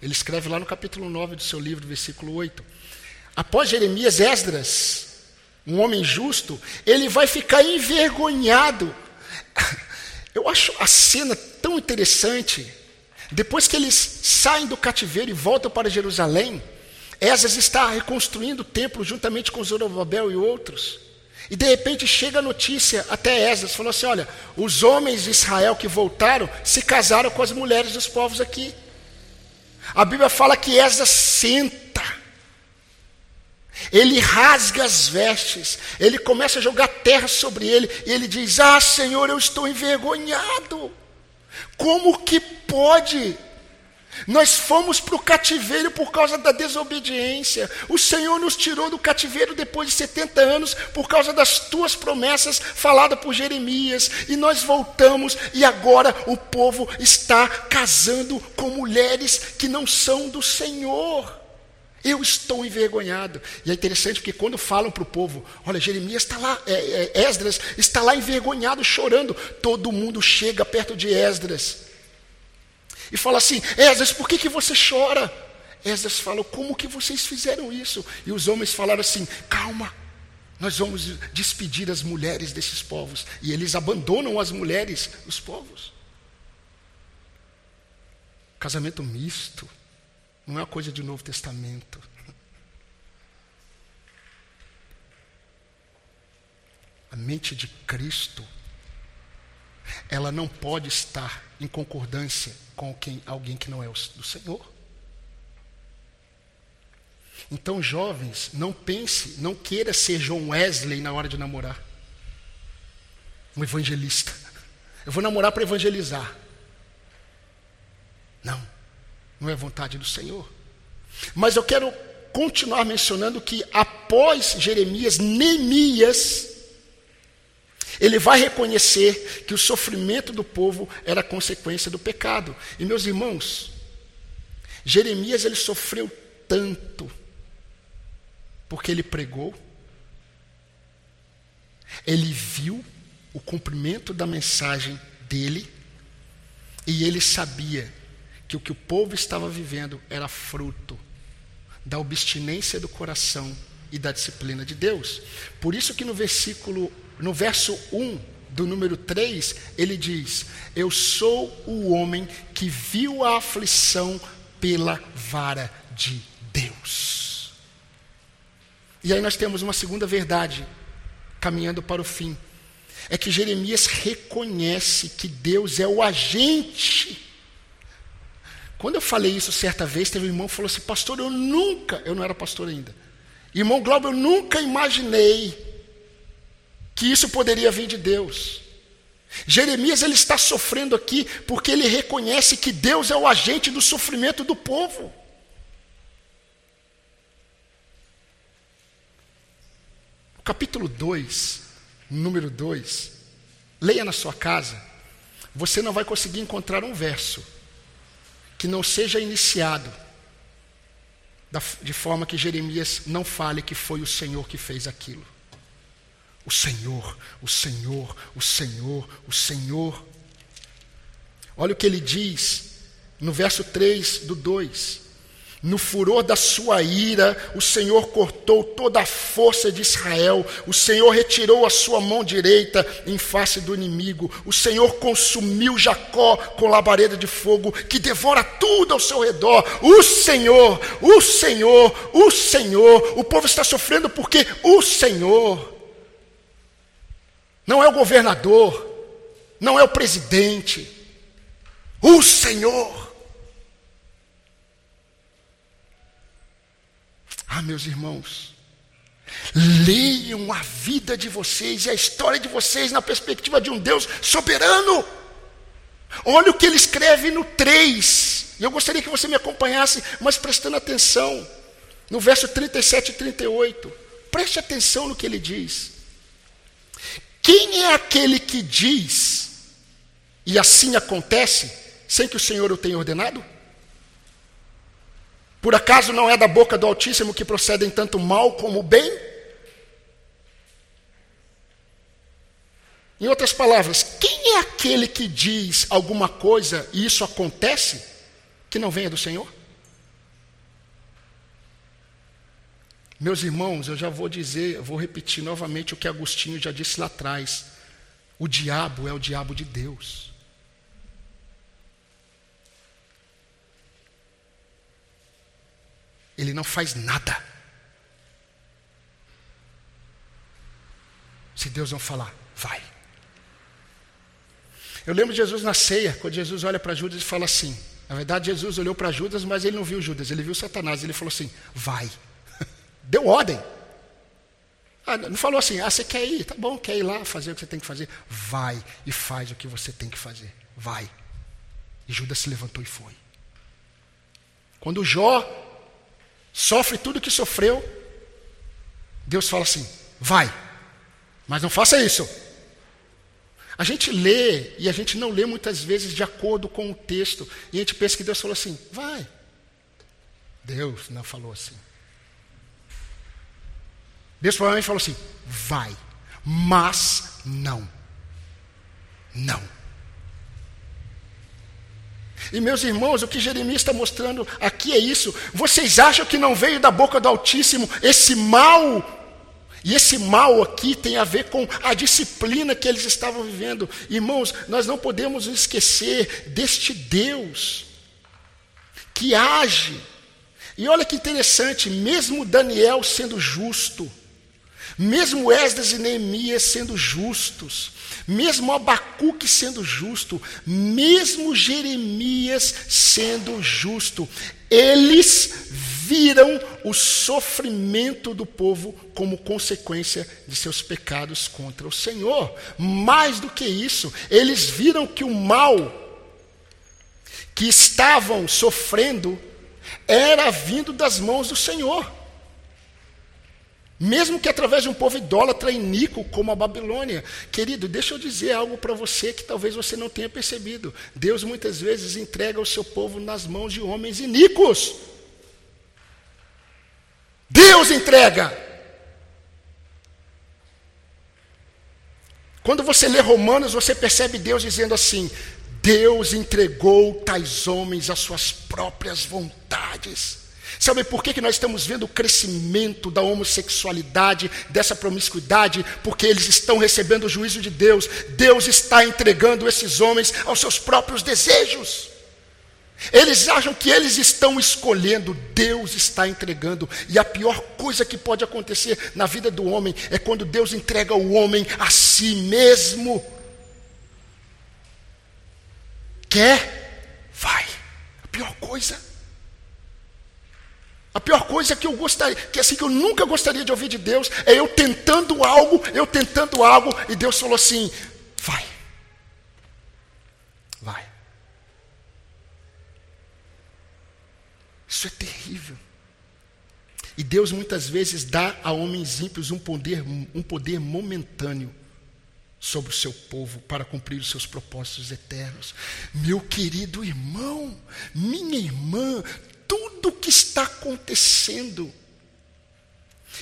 Ele escreve lá no capítulo 9 do seu livro, versículo 8. Após Jeremias, Esdras, um homem justo, ele vai ficar envergonhado. Eu acho a cena tão interessante. Depois que eles saem do cativeiro e voltam para Jerusalém, Esdras está reconstruindo o templo juntamente com Zorobabel e outros. E de repente chega a notícia até Esdras, falou assim: olha, os homens de Israel que voltaram se casaram com as mulheres dos povos aqui. A Bíblia fala que Esdras senta, ele rasga as vestes, ele começa a jogar terra sobre ele, e ele diz: Ah, Senhor, eu estou envergonhado. Como que pode nós fomos para o cativeiro por causa da desobediência. O Senhor nos tirou do cativeiro depois de 70 anos por causa das tuas promessas faladas por Jeremias. E nós voltamos e agora o povo está casando com mulheres que não são do Senhor. Eu estou envergonhado. E é interessante porque quando falam para o povo, olha, Jeremias está lá, é, é, Esdras está lá envergonhado, chorando. Todo mundo chega perto de Esdras e fala assim: Esdras, por que, que você chora? Esdras fala: Como que vocês fizeram isso? E os homens falaram assim: Calma, nós vamos despedir as mulheres desses povos. E eles abandonam as mulheres dos povos. Casamento misto. Não é uma coisa de Novo Testamento. A mente de Cristo, ela não pode estar em concordância com quem, alguém que não é do Senhor. Então, jovens, não pense, não queira ser John Wesley na hora de namorar. Um evangelista. Eu vou namorar para evangelizar. Não, não é vontade do Senhor. Mas eu quero continuar mencionando que após Jeremias, Neemias, ele vai reconhecer que o sofrimento do povo era consequência do pecado. E meus irmãos, Jeremias ele sofreu tanto porque ele pregou, ele viu o cumprimento da mensagem dele e ele sabia que o que o povo estava vivendo era fruto da obstinência do coração e da disciplina de Deus. Por isso que no versículo, no verso 1 do número 3, ele diz: Eu sou o homem que viu a aflição pela vara de Deus. E aí nós temos uma segunda verdade, caminhando para o fim. É que Jeremias reconhece que Deus é o agente. Quando eu falei isso certa vez, teve um irmão que falou assim: Pastor, eu nunca, eu não era pastor ainda. Irmão Glauber, eu nunca imaginei que isso poderia vir de Deus. Jeremias ele está sofrendo aqui porque ele reconhece que Deus é o agente do sofrimento do povo. capítulo 2, número 2, leia na sua casa, você não vai conseguir encontrar um verso que não seja iniciado de forma que Jeremias não fale que foi o Senhor que fez aquilo. O Senhor, o Senhor, o Senhor, o Senhor. Olha o que ele diz no verso 3 do 2. No furor da sua ira, o Senhor cortou toda a força de Israel, o Senhor retirou a sua mão direita em face do inimigo, o Senhor consumiu Jacó com labareda de fogo, que devora tudo ao seu redor. O Senhor, o Senhor, o Senhor, o povo está sofrendo porque o Senhor, não é o governador, não é o presidente, o Senhor. Ah, meus irmãos, leiam a vida de vocês e a história de vocês na perspectiva de um Deus soberano. Olha o que ele escreve no 3. E eu gostaria que você me acompanhasse, mas prestando atenção. No verso 37 e 38. Preste atenção no que ele diz. Quem é aquele que diz, e assim acontece, sem que o Senhor o tenha ordenado? Por acaso não é da boca do Altíssimo que procedem tanto mal como bem? Em outras palavras, quem é aquele que diz alguma coisa e isso acontece que não venha do Senhor? Meus irmãos, eu já vou dizer, vou repetir novamente o que Agostinho já disse lá atrás. O diabo é o diabo de Deus. ele não faz nada. Se Deus não falar, vai. Eu lembro de Jesus na ceia, quando Jesus olha para Judas e fala assim. Na verdade, Jesus olhou para Judas, mas ele não viu Judas, ele viu Satanás. Ele falou assim: vai. Deu ordem. Ah, não falou assim, ah, você quer ir? Tá bom, quer ir lá fazer o que você tem que fazer? Vai e faz o que você tem que fazer. Vai. E Judas se levantou e foi. Quando Jó sofre tudo que sofreu, Deus fala assim: vai, mas não faça isso. A gente lê e a gente não lê muitas vezes de acordo com o texto, e a gente pensa que Deus falou assim: vai. Deus não falou assim. Deus provavelmente falou assim: vai, mas não. Não. E meus irmãos, o que Jeremias está mostrando aqui é isso. Vocês acham que não veio da boca do Altíssimo esse mal? E esse mal aqui tem a ver com a disciplina que eles estavam vivendo. Irmãos, nós não podemos esquecer deste Deus que age E olha que interessante, mesmo Daniel sendo justo, mesmo Esdras e Neemias sendo justos, mesmo Abacuque sendo justo, mesmo Jeremias sendo justo, eles viram o sofrimento do povo como consequência de seus pecados contra o Senhor. Mais do que isso, eles viram que o mal que estavam sofrendo era vindo das mãos do Senhor. Mesmo que através de um povo idólatra iníquo como a Babilônia. Querido, deixa eu dizer algo para você que talvez você não tenha percebido. Deus muitas vezes entrega o seu povo nas mãos de homens iníquos. Deus entrega. Quando você lê Romanos, você percebe Deus dizendo assim: Deus entregou tais homens às suas próprias vontades. Sabe por que, que nós estamos vendo o crescimento da homossexualidade, dessa promiscuidade? Porque eles estão recebendo o juízo de Deus. Deus está entregando esses homens aos seus próprios desejos. Eles acham que eles estão escolhendo, Deus está entregando. E a pior coisa que pode acontecer na vida do homem é quando Deus entrega o homem a si mesmo. Quer? Vai. A pior coisa. A pior coisa que eu gostaria, que assim que eu nunca gostaria de ouvir de Deus, é eu tentando algo, eu tentando algo, e Deus falou assim: vai. Vai. Isso é terrível. E Deus muitas vezes dá a homens ímpios um poder, um poder momentâneo sobre o seu povo para cumprir os seus propósitos eternos. Meu querido irmão, minha irmã, tudo que está acontecendo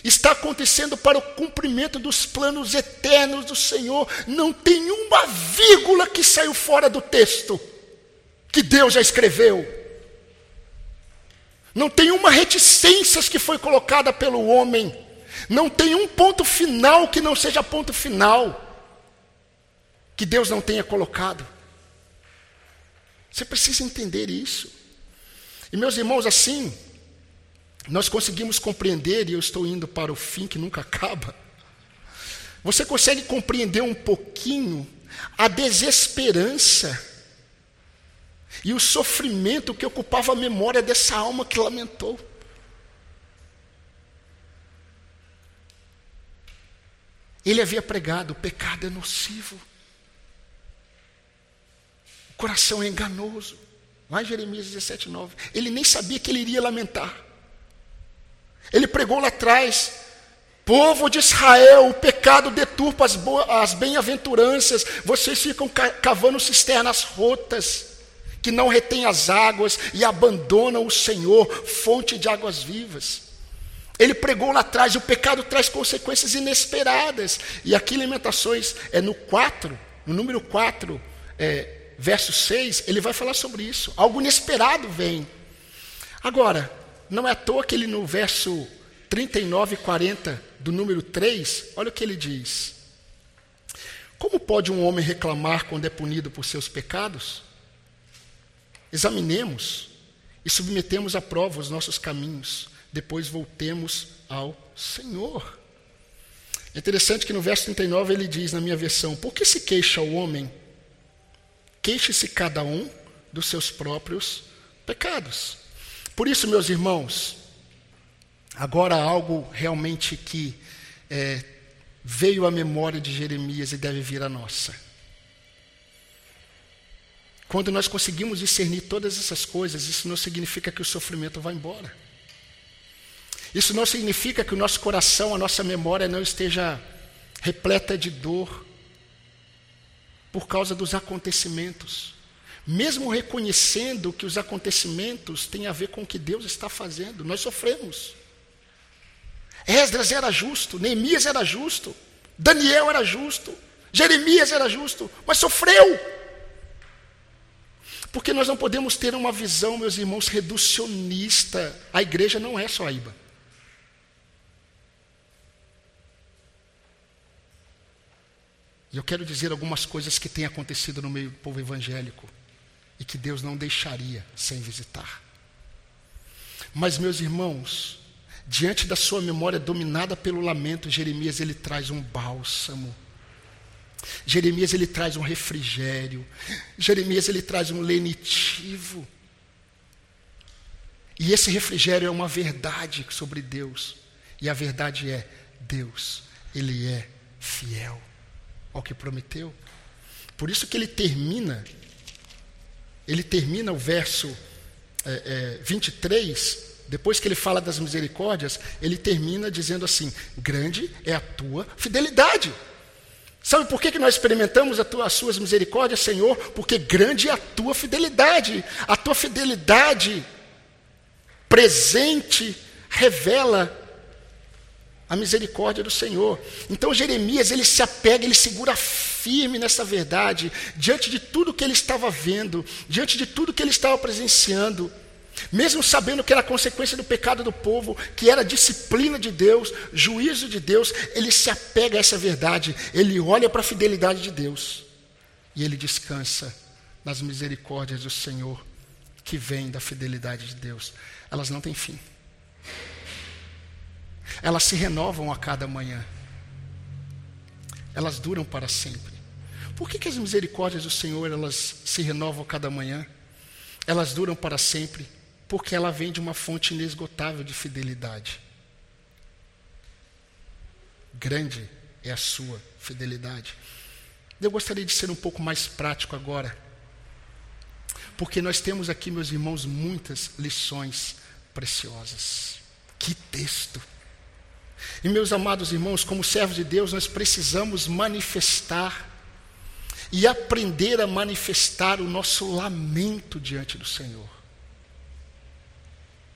está acontecendo para o cumprimento dos planos eternos do Senhor. Não tem uma vírgula que saiu fora do texto que Deus já escreveu. Não tem uma reticência que foi colocada pelo homem. Não tem um ponto final que não seja ponto final que Deus não tenha colocado. Você precisa entender isso. E meus irmãos, assim, nós conseguimos compreender, e eu estou indo para o fim que nunca acaba. Você consegue compreender um pouquinho a desesperança e o sofrimento que ocupava a memória dessa alma que lamentou. Ele havia pregado: o pecado é nocivo. O coração é enganoso. Lá em Jeremias 17, 9. Ele nem sabia que ele iria lamentar. Ele pregou lá atrás. Povo de Israel, o pecado deturpa as, as bem-aventuranças. Vocês ficam cavando cisternas rotas, que não retêm as águas e abandonam o Senhor, fonte de águas vivas. Ele pregou lá atrás, o pecado traz consequências inesperadas. E aqui Lamentações, é no 4, no número 4, é, verso 6, ele vai falar sobre isso. Algo inesperado vem. Agora, não é à toa que ele no verso 39 e 40 do número 3, olha o que ele diz. Como pode um homem reclamar quando é punido por seus pecados? Examinemos e submetemos à prova os nossos caminhos, depois voltemos ao Senhor. É interessante que no verso 39 ele diz, na minha versão: Por que se queixa o homem queixe-se cada um dos seus próprios pecados. Por isso, meus irmãos, agora algo realmente que é, veio à memória de Jeremias e deve vir à nossa. Quando nós conseguimos discernir todas essas coisas, isso não significa que o sofrimento vai embora. Isso não significa que o nosso coração, a nossa memória não esteja repleta de dor, por causa dos acontecimentos. Mesmo reconhecendo que os acontecimentos têm a ver com o que Deus está fazendo, nós sofremos. Esdras era justo, Neemias era justo, Daniel era justo, Jeremias era justo, mas sofreu. Porque nós não podemos ter uma visão, meus irmãos, reducionista. A igreja não é só a IBA. E eu quero dizer algumas coisas que têm acontecido no meio do povo evangélico e que Deus não deixaria sem visitar. Mas, meus irmãos, diante da sua memória dominada pelo lamento, Jeremias ele traz um bálsamo. Jeremias ele traz um refrigério. Jeremias ele traz um lenitivo. E esse refrigério é uma verdade sobre Deus. E a verdade é: Deus, Ele é fiel ao que prometeu. Por isso que ele termina, ele termina o verso é, é, 23, depois que ele fala das misericórdias, ele termina dizendo assim: Grande é a tua fidelidade. Sabe por que, que nós experimentamos tua, as suas misericórdias, Senhor? Porque grande é a tua fidelidade. A tua fidelidade presente revela a misericórdia do Senhor. Então Jeremias, ele se apega, ele segura firme nessa verdade, diante de tudo que ele estava vendo, diante de tudo que ele estava presenciando. Mesmo sabendo que era consequência do pecado do povo, que era disciplina de Deus, juízo de Deus, ele se apega a essa verdade, ele olha para a fidelidade de Deus e ele descansa nas misericórdias do Senhor, que vem da fidelidade de Deus. Elas não têm fim. Elas se renovam a cada manhã. Elas duram para sempre. Por que, que as misericórdias do Senhor elas se renovam a cada manhã? Elas duram para sempre porque ela vem de uma fonte inesgotável de fidelidade. Grande é a sua fidelidade. Eu gostaria de ser um pouco mais prático agora, porque nós temos aqui, meus irmãos, muitas lições preciosas. Que texto! E meus amados irmãos, como servos de Deus, nós precisamos manifestar e aprender a manifestar o nosso lamento diante do Senhor.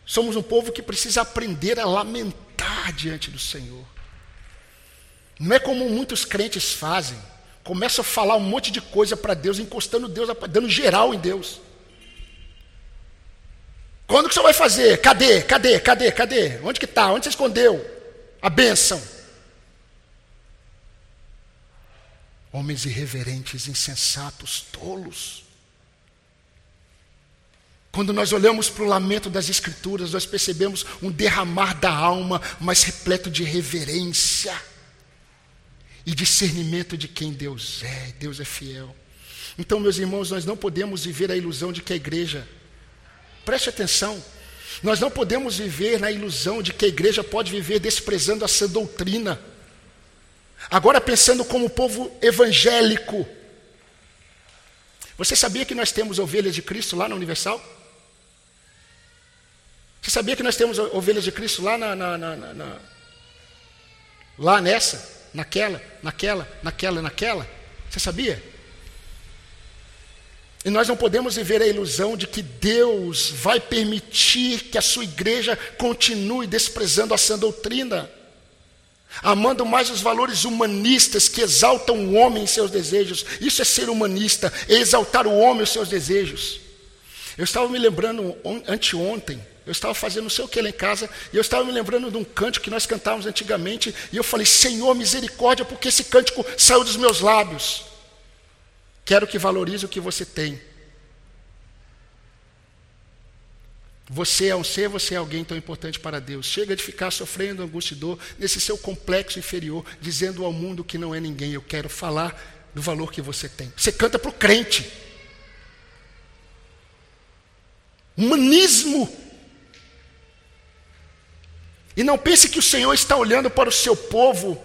Somos um povo que precisa aprender a lamentar diante do Senhor. Não é como muitos crentes fazem. Começam a falar um monte de coisa para Deus, encostando Deus, dando geral em Deus. Quando que senhor vai fazer? Cadê? Cadê? Cadê? Cadê? Onde que está? Onde você escondeu? A bênção. Homens irreverentes, insensatos, tolos. Quando nós olhamos para o lamento das Escrituras, nós percebemos um derramar da alma, mas repleto de reverência e discernimento de quem Deus é. Deus é fiel. Então, meus irmãos, nós não podemos viver a ilusão de que a igreja, preste atenção, nós não podemos viver na ilusão de que a igreja pode viver desprezando essa doutrina. Agora, pensando como povo evangélico, você sabia que nós temos ovelhas de Cristo lá na Universal? Você sabia que nós temos ovelhas de Cristo lá na, na, na, na lá nessa, naquela, naquela, naquela, naquela? Você sabia? E nós não podemos viver a ilusão de que Deus vai permitir que a sua igreja continue desprezando a sã doutrina, amando mais os valores humanistas que exaltam o homem em seus desejos. Isso é ser humanista, é exaltar o homem em seus desejos. Eu estava me lembrando anteontem eu estava fazendo não sei o que lá em casa, e eu estava me lembrando de um cântico que nós cantávamos antigamente, e eu falei, Senhor, misericórdia, porque esse cântico saiu dos meus lábios. Quero que valorize o que você tem. Você é um ser, você é alguém tão importante para Deus. Chega de ficar sofrendo angústia e dor nesse seu complexo inferior, dizendo ao mundo que não é ninguém. Eu quero falar do valor que você tem. Você canta para o crente. Humanismo e não pense que o Senhor está olhando para o seu povo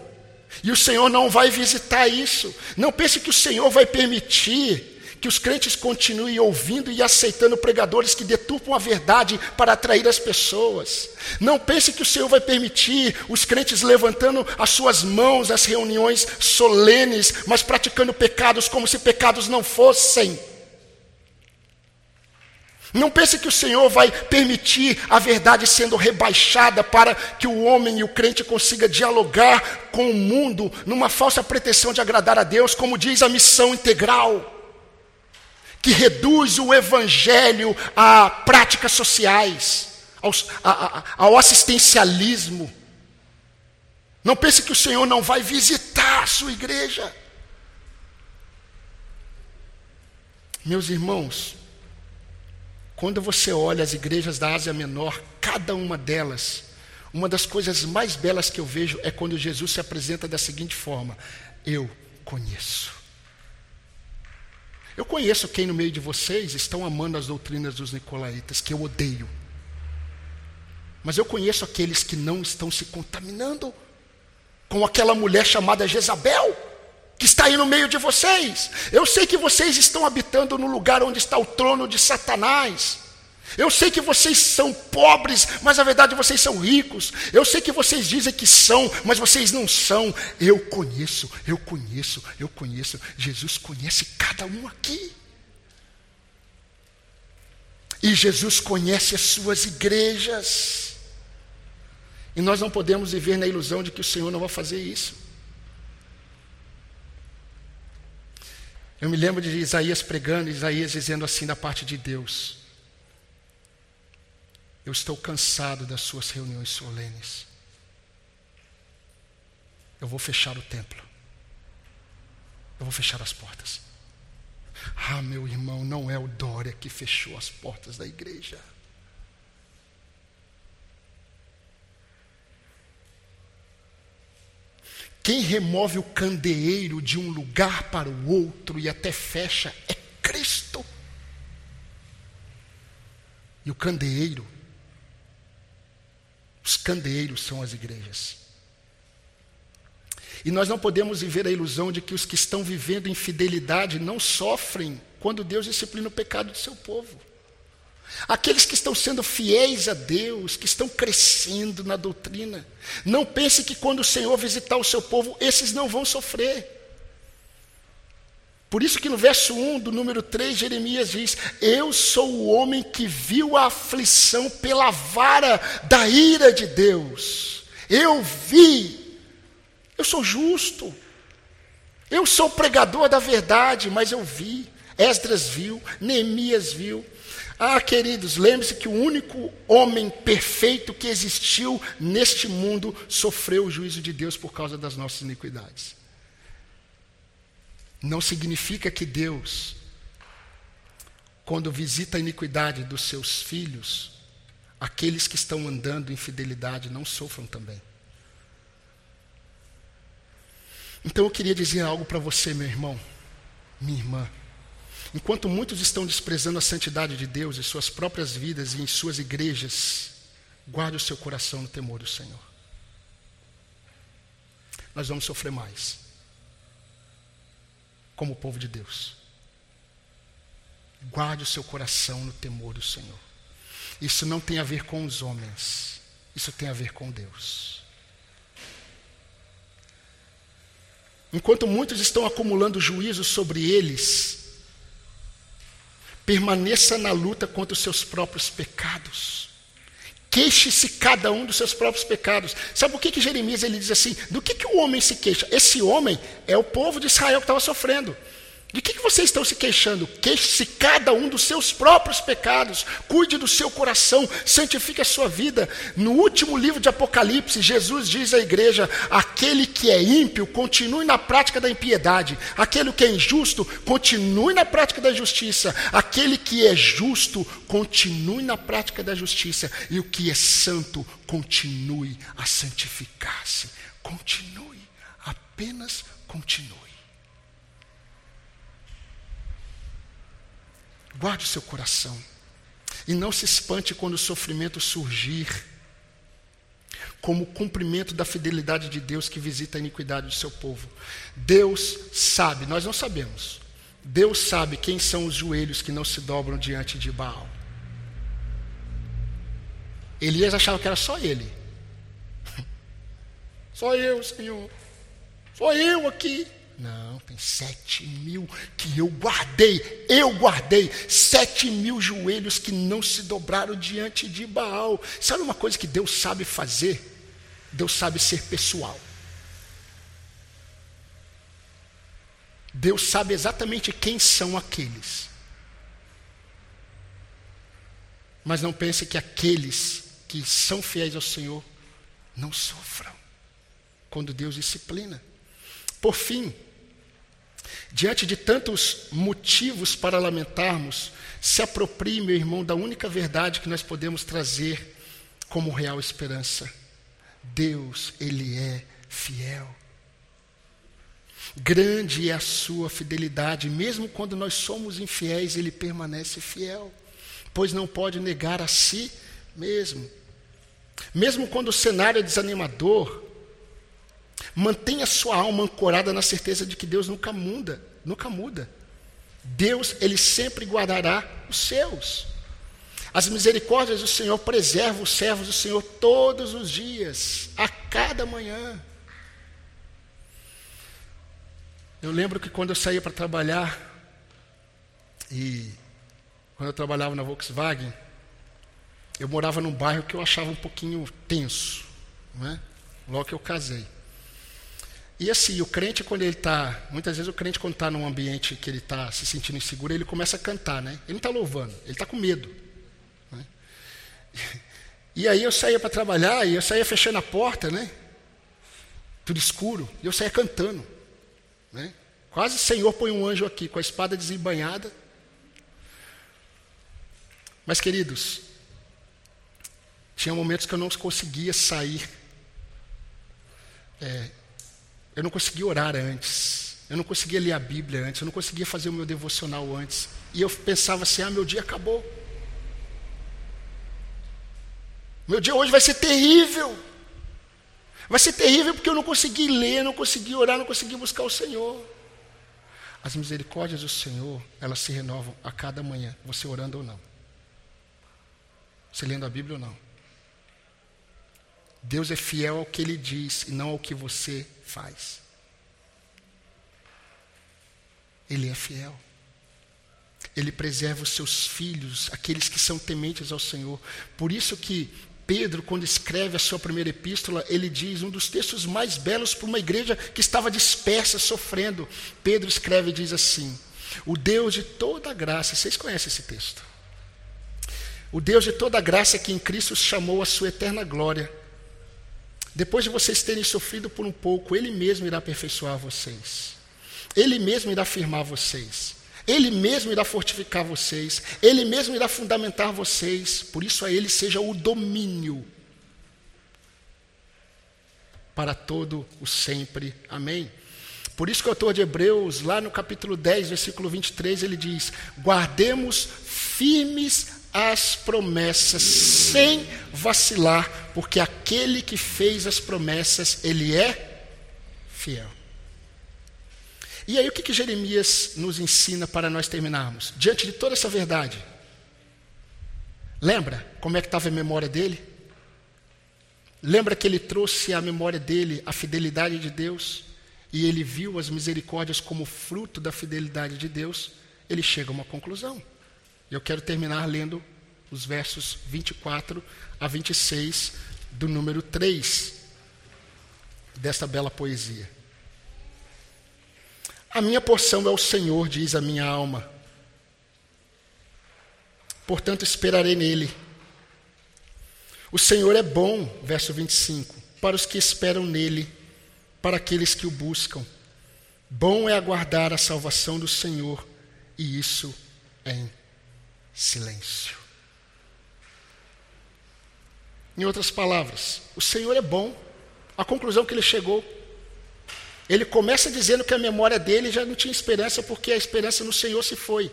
e o Senhor não vai visitar isso. Não pense que o Senhor vai permitir que os crentes continuem ouvindo e aceitando pregadores que deturpam a verdade para atrair as pessoas. Não pense que o Senhor vai permitir os crentes levantando as suas mãos nas reuniões solenes, mas praticando pecados como se pecados não fossem. Não pense que o Senhor vai permitir a verdade sendo rebaixada para que o homem e o crente consiga dialogar com o mundo numa falsa pretensão de agradar a Deus, como diz a missão integral, que reduz o evangelho a práticas sociais, aos, a, a, ao assistencialismo. Não pense que o Senhor não vai visitar a sua igreja. Meus irmãos, Quando você olha as igrejas da Ásia Menor, cada uma delas, uma das coisas mais belas que eu vejo é quando Jesus se apresenta da seguinte forma: Eu conheço. Eu conheço quem no meio de vocês estão amando as doutrinas dos nicolaítas, que eu odeio. Mas eu conheço aqueles que não estão se contaminando com aquela mulher chamada Jezabel, que está aí no meio de vocês. Eu sei que vocês estão habitando no lugar onde está o trono de Satanás. Eu sei que vocês são pobres, mas na verdade vocês são ricos. Eu sei que vocês dizem que são, mas vocês não são. Eu conheço, eu conheço, eu conheço. Jesus conhece cada um aqui. E Jesus conhece as suas igrejas. E nós não podemos viver na ilusão de que o Senhor não vai fazer isso. Eu me lembro de Isaías pregando, Isaías dizendo assim da parte de Deus: Eu estou cansado das suas reuniões solenes. Eu vou fechar o templo. Eu vou fechar as portas. Ah, meu irmão, não é o Dória que fechou as portas da igreja. Quem remove o candeeiro de um lugar para o outro e até fecha é Cristo. E o candeeiro, os candeeiros são as igrejas. E nós não podemos viver a ilusão de que os que estão vivendo infidelidade não sofrem quando Deus disciplina o pecado do seu povo. Aqueles que estão sendo fiéis a Deus, que estão crescendo na doutrina, não pense que quando o Senhor visitar o seu povo, esses não vão sofrer. Por isso que no verso 1 do número 3, Jeremias diz: Eu sou o homem que viu a aflição pela vara da ira de Deus. Eu vi, eu sou justo, eu sou pregador da verdade, mas eu vi. Esdras viu, Neemias viu, ah, queridos, lembre-se que o único homem perfeito que existiu neste mundo sofreu o juízo de Deus por causa das nossas iniquidades. Não significa que Deus, quando visita a iniquidade dos seus filhos, aqueles que estão andando em fidelidade não sofram também. Então eu queria dizer algo para você, meu irmão, minha irmã. Enquanto muitos estão desprezando a santidade de Deus em suas próprias vidas e em suas igrejas, guarde o seu coração no temor do Senhor. Nós vamos sofrer mais, como o povo de Deus. Guarde o seu coração no temor do Senhor. Isso não tem a ver com os homens, isso tem a ver com Deus. Enquanto muitos estão acumulando juízo sobre eles, Permaneça na luta contra os seus próprios pecados. Queixe-se cada um dos seus próprios pecados. Sabe por que, que Jeremias ele diz assim? Do que, que o homem se queixa? Esse homem é o povo de Israel que estava sofrendo. De que, vocês estão se queixando? Queixe-se cada um dos seus próprios pecados, cuide do seu coração, santifique a sua vida. No último livro de Apocalipse, Jesus diz à igreja: aquele que é ímpio, continue na prática da impiedade, aquele que é injusto, continue na prática da justiça, aquele que é justo, continue na prática da justiça, e o que é santo, continue a santificar-se. Continue, apenas continue. Guarde o seu coração. E não se espante quando o sofrimento surgir, como cumprimento da fidelidade de Deus que visita a iniquidade do seu povo. Deus sabe, nós não sabemos. Deus sabe quem são os joelhos que não se dobram diante de Baal. Elias achava que era só ele. Só eu, Senhor. Só eu aqui. Não, tem sete mil que eu guardei, eu guardei, sete mil joelhos que não se dobraram diante de Baal. Sabe uma coisa que Deus sabe fazer? Deus sabe ser pessoal. Deus sabe exatamente quem são aqueles. Mas não pense que aqueles que são fiéis ao Senhor não sofram quando Deus disciplina. Por fim, Diante de tantos motivos para lamentarmos, se aproprie, meu irmão, da única verdade que nós podemos trazer como real esperança. Deus, Ele é fiel. Grande é a sua fidelidade, mesmo quando nós somos infiéis, Ele permanece fiel, pois não pode negar a si mesmo. Mesmo quando o cenário é desanimador, mantenha sua alma ancorada na certeza de que Deus nunca muda, nunca muda. Deus, Ele sempre guardará os seus. As misericórdias do Senhor preservam os servos do Senhor todos os dias, a cada manhã. Eu lembro que quando eu saía para trabalhar, e quando eu trabalhava na Volkswagen, eu morava num bairro que eu achava um pouquinho tenso, não é? logo que eu casei. E assim, o crente, quando ele está. Muitas vezes o crente, quando está num ambiente que ele está se sentindo inseguro, ele começa a cantar, né? Ele não está louvando, ele está com medo. Né? E aí eu saía para trabalhar e eu saía fechando a porta, né? Tudo escuro, e eu saía cantando. Né? Quase Senhor põe um anjo aqui, com a espada desembanhada. Mas, queridos, tinha momentos que eu não conseguia sair. É, eu não conseguia orar antes. Eu não conseguia ler a Bíblia antes. Eu não conseguia fazer o meu devocional antes. E eu pensava assim: ah, meu dia acabou. Meu dia hoje vai ser terrível. Vai ser terrível porque eu não consegui ler, não consegui orar, não consegui buscar o Senhor. As misericórdias do Senhor, elas se renovam a cada manhã, você orando ou não. Você lendo a Bíblia ou não. Deus é fiel ao que Ele diz e não ao que você faz. Ele é fiel. Ele preserva os seus filhos, aqueles que são tementes ao Senhor. Por isso que Pedro, quando escreve a sua primeira epístola, ele diz um dos textos mais belos para uma igreja que estava dispersa, sofrendo. Pedro escreve e diz assim: O Deus de toda graça, vocês conhecem esse texto? O Deus de toda graça que em Cristo chamou a sua eterna glória. Depois de vocês terem sofrido por um pouco, Ele mesmo irá aperfeiçoar vocês. Ele mesmo irá firmar vocês. Ele mesmo irá fortificar vocês, Ele mesmo irá fundamentar vocês, por isso a Ele seja o domínio para todo o sempre. Amém. Por isso que o autor de Hebreus, lá no capítulo 10, versículo 23, ele diz: Guardemos firmes as promessas, sem vacilar, porque aquele que fez as promessas, ele é fiel. E aí o que, que Jeremias nos ensina para nós terminarmos? Diante de toda essa verdade, lembra como é que estava a memória dele? Lembra que ele trouxe à memória dele a fidelidade de Deus? E ele viu as misericórdias como fruto da fidelidade de Deus? Ele chega a uma conclusão. Eu quero terminar lendo os versos 24 a 26 do número 3 desta bela poesia. A minha porção é o Senhor, diz a minha alma. Portanto, esperarei nele. O Senhor é bom, verso 25, para os que esperam nele, para aqueles que o buscam. Bom é aguardar a salvação do Senhor, e isso em silêncio. Em outras palavras, o Senhor é bom. A conclusão que ele chegou ele começa dizendo que a memória dele já não tinha esperança, porque a esperança no Senhor se foi.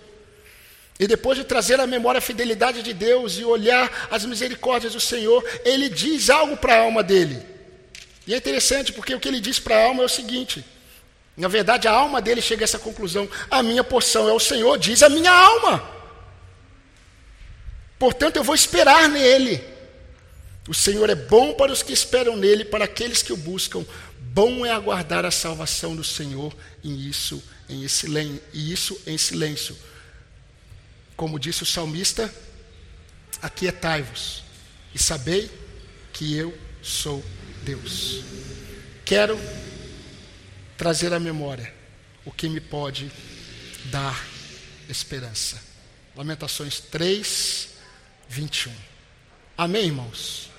E depois de trazer à memória a fidelidade de Deus e olhar as misericórdias do Senhor, ele diz algo para a alma dele. E é interessante, porque o que ele diz para a alma é o seguinte: na verdade, a alma dele chega a essa conclusão: a minha porção é o Senhor, diz a minha alma. Portanto, eu vou esperar nele. O Senhor é bom para os que esperam nele, para aqueles que o buscam. Bom é aguardar a salvação do Senhor e isso em silêncio, e isso em silêncio. Como disse o salmista, aquietai-vos e sabei que eu sou Deus. Quero trazer à memória o que me pode dar esperança. Lamentações 3, 21. Amém, irmãos?